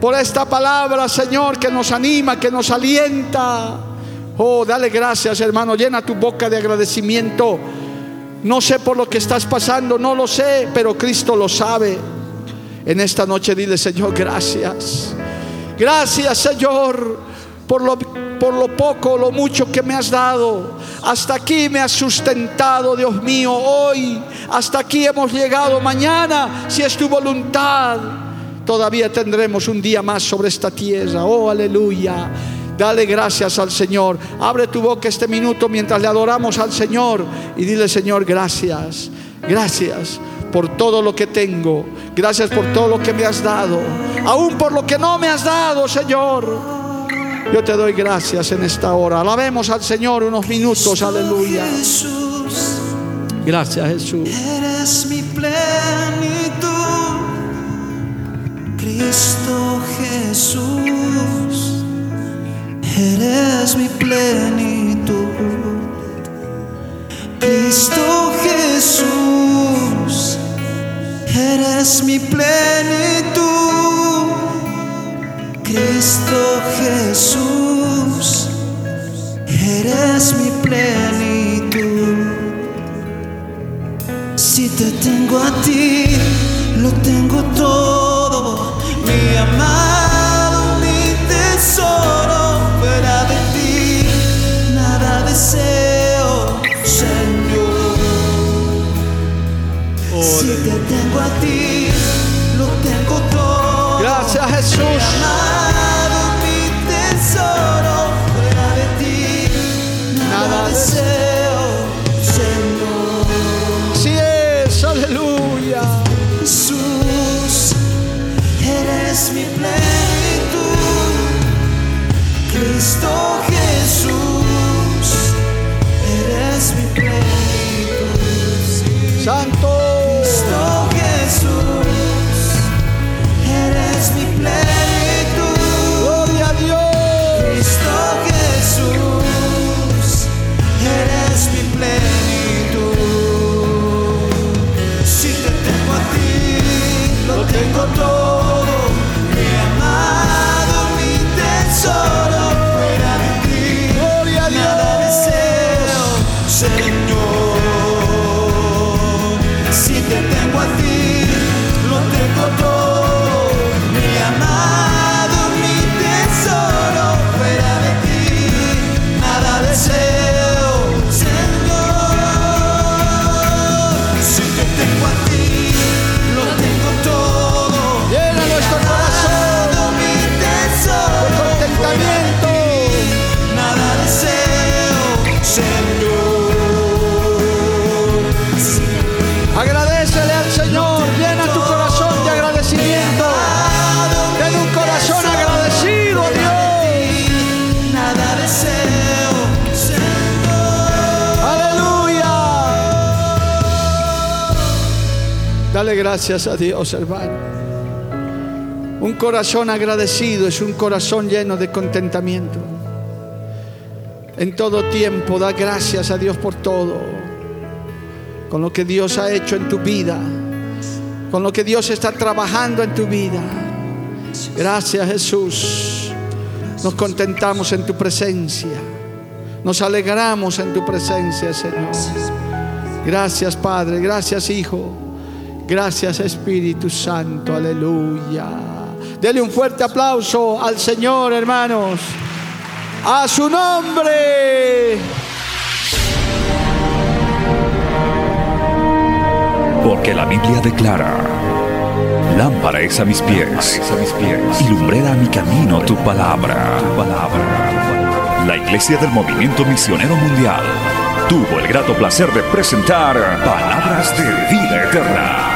por esta palabra Señor que nos anima, que nos alienta. Oh, dale gracias, hermano. Llena tu boca de agradecimiento. No sé por lo que estás pasando, no lo sé, pero Cristo lo sabe. En esta noche dile, Señor, gracias. Gracias, Señor, por lo, por lo poco, lo mucho que me has dado. Hasta aquí me has sustentado, Dios mío. Hoy, hasta aquí hemos llegado. Mañana, si es tu voluntad, todavía tendremos un día más sobre esta tierra. Oh, aleluya. Dale gracias al Señor. Abre tu boca este minuto mientras le adoramos al Señor y dile, Señor, gracias. Gracias por todo lo que tengo. Gracias por todo lo que me has dado. Aún por lo que no me has dado, Señor. Yo te doy gracias en esta hora. Alabemos al Señor unos minutos. Aleluya. Gracias, Jesús. Eres mi plenitud. Cristo Jesús. Eres mi plenitud. Cristo Jesús. Eres mi plenitud. Cristo Jesús. Eres mi plenitud. Si te tengo a ti, lo tengo todo. Mi amado, te tengo a ti, lo tengo todo. Gracias, Jesús. Gracias a Dios, hermano. Un corazón agradecido es un corazón lleno de contentamiento. En todo tiempo da gracias a Dios por todo. Con lo que Dios ha hecho en tu vida. Con lo que Dios está trabajando en tu vida. Gracias Jesús. Nos contentamos en tu presencia. Nos alegramos en tu presencia, Señor. Gracias Padre, gracias Hijo, gracias Espíritu Santo, aleluya. Dele un fuerte aplauso al Señor, hermanos. A su nombre. Porque la Biblia declara, lámpara es a mis pies, pies, y lumbrera a mi camino tu palabra, tu palabra. La Iglesia del Movimiento Misionero Mundial tuvo el grato placer de presentar Palabras de Vida Eterna.